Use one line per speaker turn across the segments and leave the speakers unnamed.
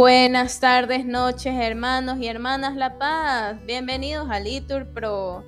Buenas tardes, noches, hermanos y hermanas La Paz. Bienvenidos a Litur Pro.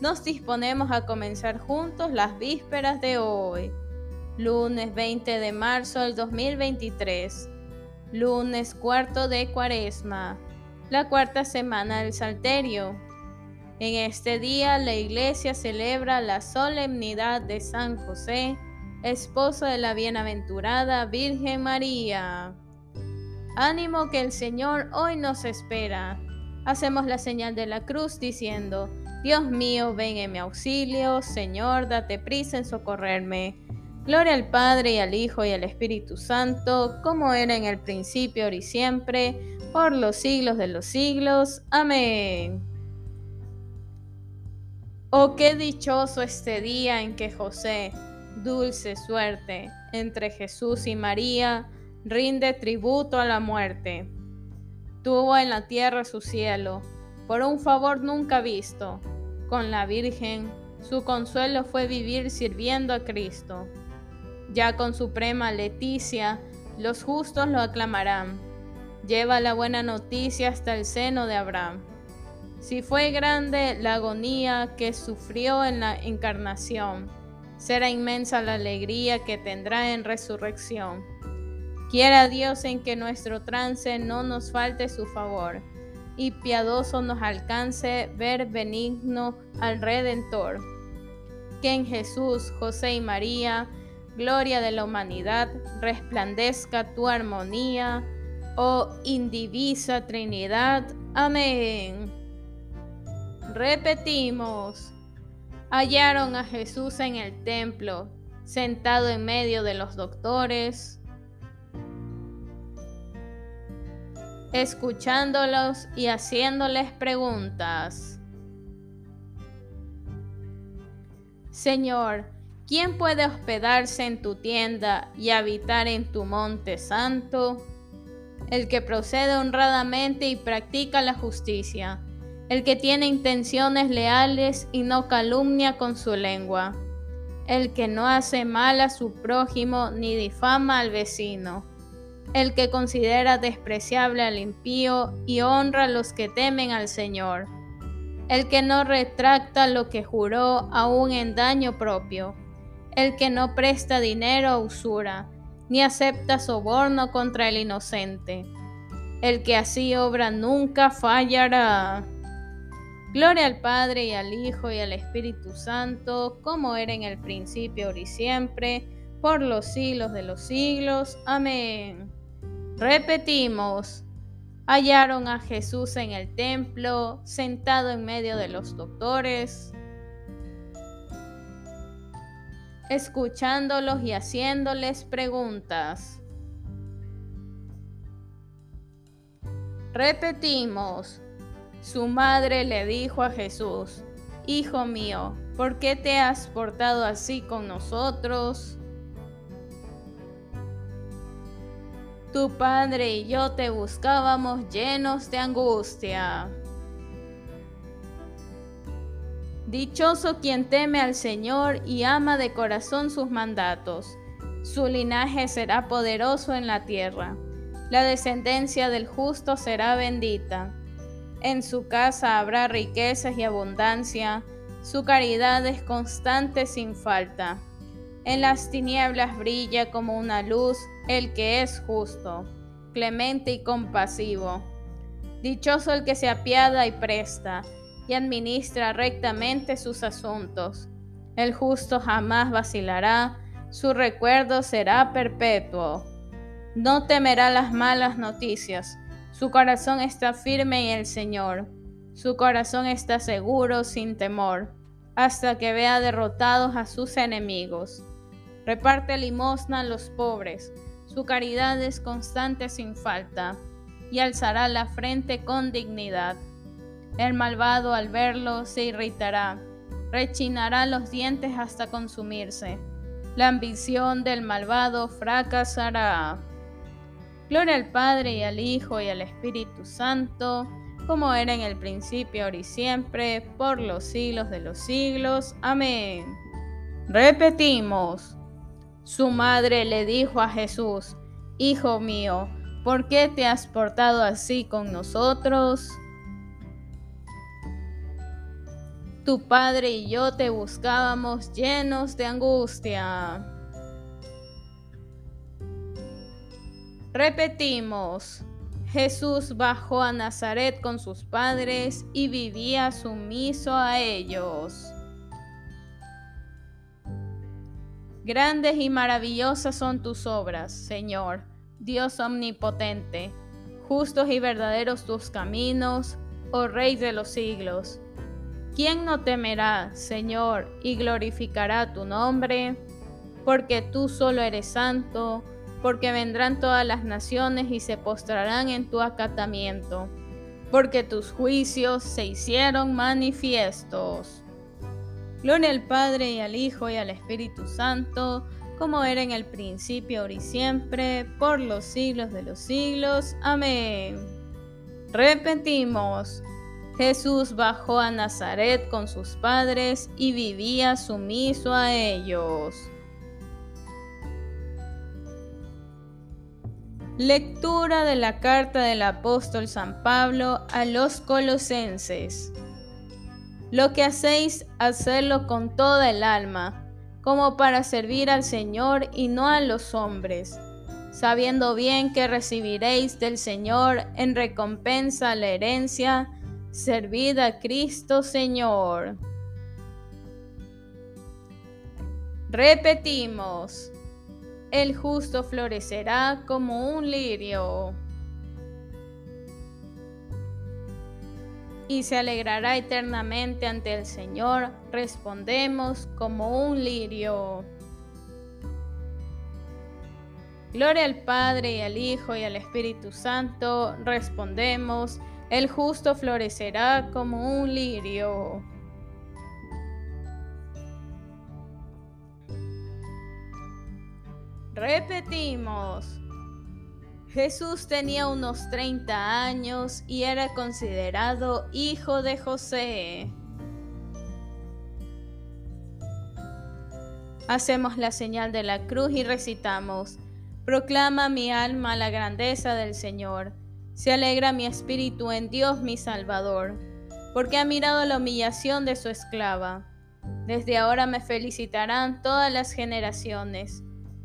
Nos disponemos a comenzar juntos las vísperas de hoy, lunes 20 de marzo del 2023, lunes cuarto de Cuaresma, la cuarta semana del Salterio. En este día la iglesia celebra la solemnidad de San José, esposo de la bienaventurada Virgen María. Ánimo que el Señor hoy nos espera. Hacemos la señal de la cruz diciendo, Dios mío, ven en mi auxilio, Señor, date prisa en socorrerme. Gloria al Padre y al Hijo y al Espíritu Santo, como era en el principio, ahora y siempre, por los siglos de los siglos. Amén. Oh, qué dichoso este día en que José, dulce suerte, entre Jesús y María, rinde tributo a la muerte. Tuvo en la tierra su cielo, por un favor nunca visto. Con la Virgen, su consuelo fue vivir sirviendo a Cristo. Ya con suprema Leticia, los justos lo aclamarán. Lleva la buena noticia hasta el seno de Abraham. Si fue grande la agonía que sufrió en la encarnación, será inmensa la alegría que tendrá en resurrección. Quiera Dios en que nuestro trance no nos falte su favor, y piadoso nos alcance ver benigno al Redentor. Que en Jesús, José y María, gloria de la humanidad, resplandezca tu armonía, oh indivisa Trinidad. Amén. Repetimos. Hallaron a Jesús en el templo, sentado en medio de los doctores, escuchándolos y haciéndoles preguntas. Señor, ¿quién puede hospedarse en tu tienda y habitar en tu monte santo? El que procede honradamente y practica la justicia, el que tiene intenciones leales y no calumnia con su lengua, el que no hace mal a su prójimo ni difama al vecino el que considera despreciable al impío y honra a los que temen al Señor, el que no retracta lo que juró aún en daño propio, el que no presta dinero a usura, ni acepta soborno contra el inocente, el que así obra nunca fallará. Gloria al Padre y al Hijo y al Espíritu Santo, como era en el principio, ahora y siempre, por los siglos de los siglos. Amén. Repetimos, hallaron a Jesús en el templo, sentado en medio de los doctores, escuchándolos y haciéndoles preguntas. Repetimos, su madre le dijo a Jesús, Hijo mío, ¿por qué te has portado así con nosotros? Tu padre y yo te buscábamos llenos de angustia. Dichoso quien teme al Señor y ama de corazón sus mandatos. Su linaje será poderoso en la tierra. La descendencia del justo será bendita. En su casa habrá riquezas y abundancia. Su caridad es constante sin falta. En las tinieblas brilla como una luz el que es justo, clemente y compasivo. Dichoso el que se apiada y presta y administra rectamente sus asuntos. El justo jamás vacilará, su recuerdo será perpetuo. No temerá las malas noticias, su corazón está firme en el Señor, su corazón está seguro sin temor, hasta que vea derrotados a sus enemigos. Reparte limosna a los pobres, su caridad es constante sin falta, y alzará la frente con dignidad. El malvado al verlo se irritará, rechinará los dientes hasta consumirse. La ambición del malvado fracasará. Gloria al Padre y al Hijo y al Espíritu Santo, como era en el principio, ahora y siempre, por los siglos de los siglos. Amén. Repetimos. Su madre le dijo a Jesús, Hijo mío, ¿por qué te has portado así con nosotros? Tu padre y yo te buscábamos llenos de angustia. Repetimos, Jesús bajó a Nazaret con sus padres y vivía sumiso a ellos. Grandes y maravillosas son tus obras, Señor, Dios omnipotente. Justos y verdaderos tus caminos, oh Rey de los siglos. ¿Quién no temerá, Señor, y glorificará tu nombre? Porque tú solo eres santo, porque vendrán todas las naciones y se postrarán en tu acatamiento, porque tus juicios se hicieron manifiestos. Gloria al Padre y al Hijo y al Espíritu Santo, como era en el principio, ahora y siempre, por los siglos de los siglos. Amén. Repetimos. Jesús bajó a Nazaret con sus padres y vivía sumiso a ellos. Lectura de la carta del apóstol San Pablo a los colosenses. Lo que hacéis, hacedlo con toda el alma, como para servir al Señor y no a los hombres, sabiendo bien que recibiréis del Señor en recompensa la herencia, Servid a Cristo Señor. Repetimos, el justo florecerá como un lirio y se alegrará eternamente ante el Señor. Respondemos como un lirio. Gloria al Padre y al Hijo y al Espíritu Santo. Respondemos el justo florecerá como un lirio. Repetimos. Jesús tenía unos 30 años y era considerado hijo de José. Hacemos la señal de la cruz y recitamos, Proclama mi alma la grandeza del Señor se alegra mi espíritu en Dios mi Salvador, porque ha mirado la humillación de su esclava. Desde ahora me felicitarán todas las generaciones,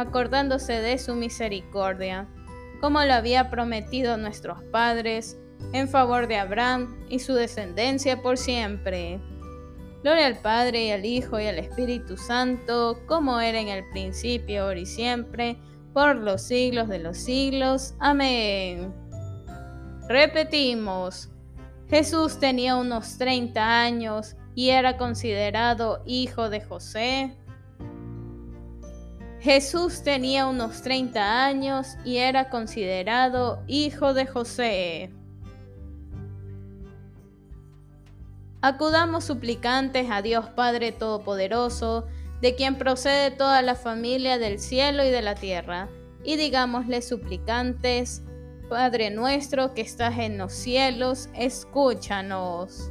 acordándose de su misericordia, como lo había prometido nuestros padres, en favor de Abraham y su descendencia por siempre. Gloria al Padre y al Hijo y al Espíritu Santo, como era en el principio, ahora y siempre, por los siglos de los siglos. Amén. Repetimos, Jesús tenía unos 30 años y era considerado hijo de José. Jesús tenía unos 30 años y era considerado hijo de José. Acudamos suplicantes a Dios Padre Todopoderoso, de quien procede toda la familia del cielo y de la tierra, y digámosle suplicantes, Padre nuestro que estás en los cielos, escúchanos.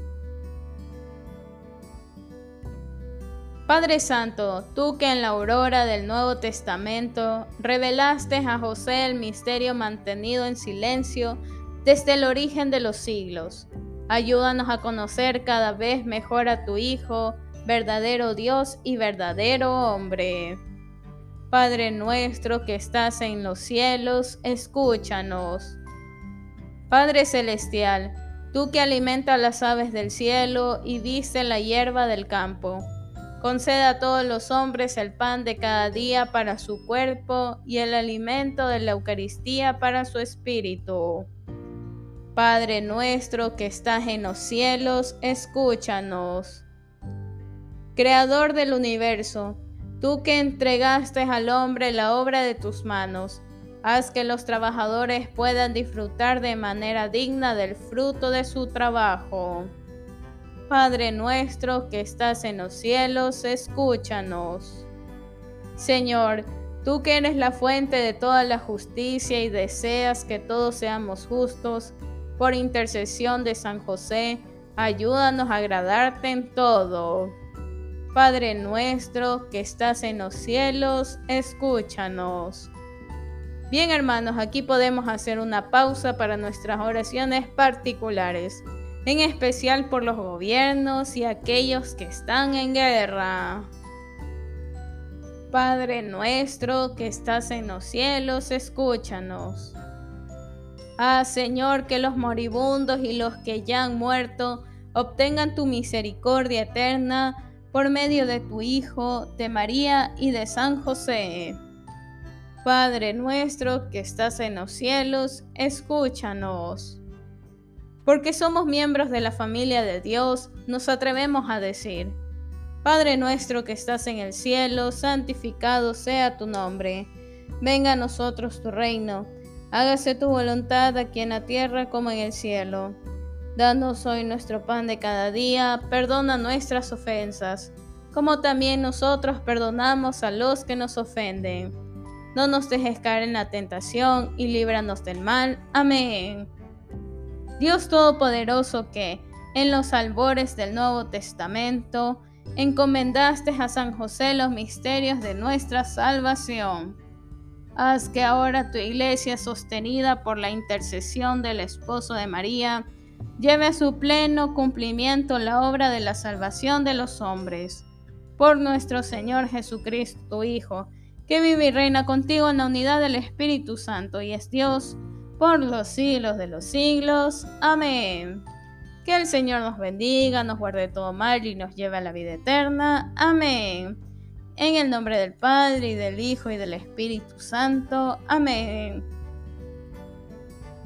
Padre Santo, tú que en la aurora del Nuevo Testamento revelaste a José el misterio mantenido en silencio desde el origen de los siglos, ayúdanos a conocer cada vez mejor a tu Hijo, verdadero Dios y verdadero hombre. Padre nuestro que estás en los cielos, escúchanos. Padre celestial, tú que alimentas las aves del cielo y viste la hierba del campo, conceda a todos los hombres el pan de cada día para su cuerpo y el alimento de la Eucaristía para su espíritu. Padre nuestro que estás en los cielos, escúchanos. Creador del universo, Tú que entregaste al hombre la obra de tus manos, Haz que los trabajadores puedan disfrutar de manera digna del fruto de su trabajo. Padre nuestro que estás en los cielos, escúchanos. Señor, tú que eres la fuente de toda la justicia y deseas que todos seamos justos, por intercesión de San José, ayúdanos a agradarte en todo. Padre nuestro que estás en los cielos, escúchanos. Bien hermanos, aquí podemos hacer una pausa para nuestras oraciones particulares en especial por los gobiernos y aquellos que están en guerra. Padre nuestro que estás en los cielos, escúchanos. Ah, Señor, que los moribundos y los que ya han muerto obtengan tu misericordia eterna por medio de tu Hijo, de María y de San José. Padre nuestro que estás en los cielos, escúchanos. Porque somos miembros de la familia de Dios, nos atrevemos a decir, Padre nuestro que estás en el cielo, santificado sea tu nombre. Venga a nosotros tu reino. Hágase tu voluntad aquí en la tierra como en el cielo. Danos hoy nuestro pan de cada día, perdona nuestras ofensas, como también nosotros perdonamos a los que nos ofenden. No nos dejes caer en la tentación y líbranos del mal. Amén. Dios Todopoderoso que, en los albores del Nuevo Testamento, encomendaste a San José los misterios de nuestra salvación. Haz que ahora tu iglesia, sostenida por la intercesión del esposo de María, lleve a su pleno cumplimiento la obra de la salvación de los hombres. Por nuestro Señor Jesucristo, tu Hijo, que vive y reina contigo en la unidad del Espíritu Santo y es Dios, por los siglos de los siglos. Amén. Que el Señor nos bendiga, nos guarde todo mal y nos lleve a la vida eterna. Amén. En el nombre del Padre y del Hijo y del Espíritu Santo. Amén.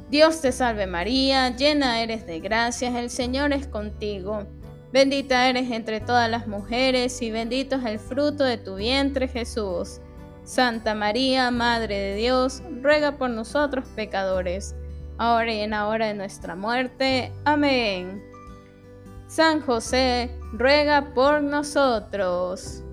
Dios te salve María, llena eres de gracias, el Señor es contigo. Bendita eres entre todas las mujeres y bendito es el fruto de tu vientre Jesús. Santa María, Madre de Dios, ruega por nosotros pecadores, ahora y en la hora de nuestra muerte. Amén. San José, ruega por nosotros.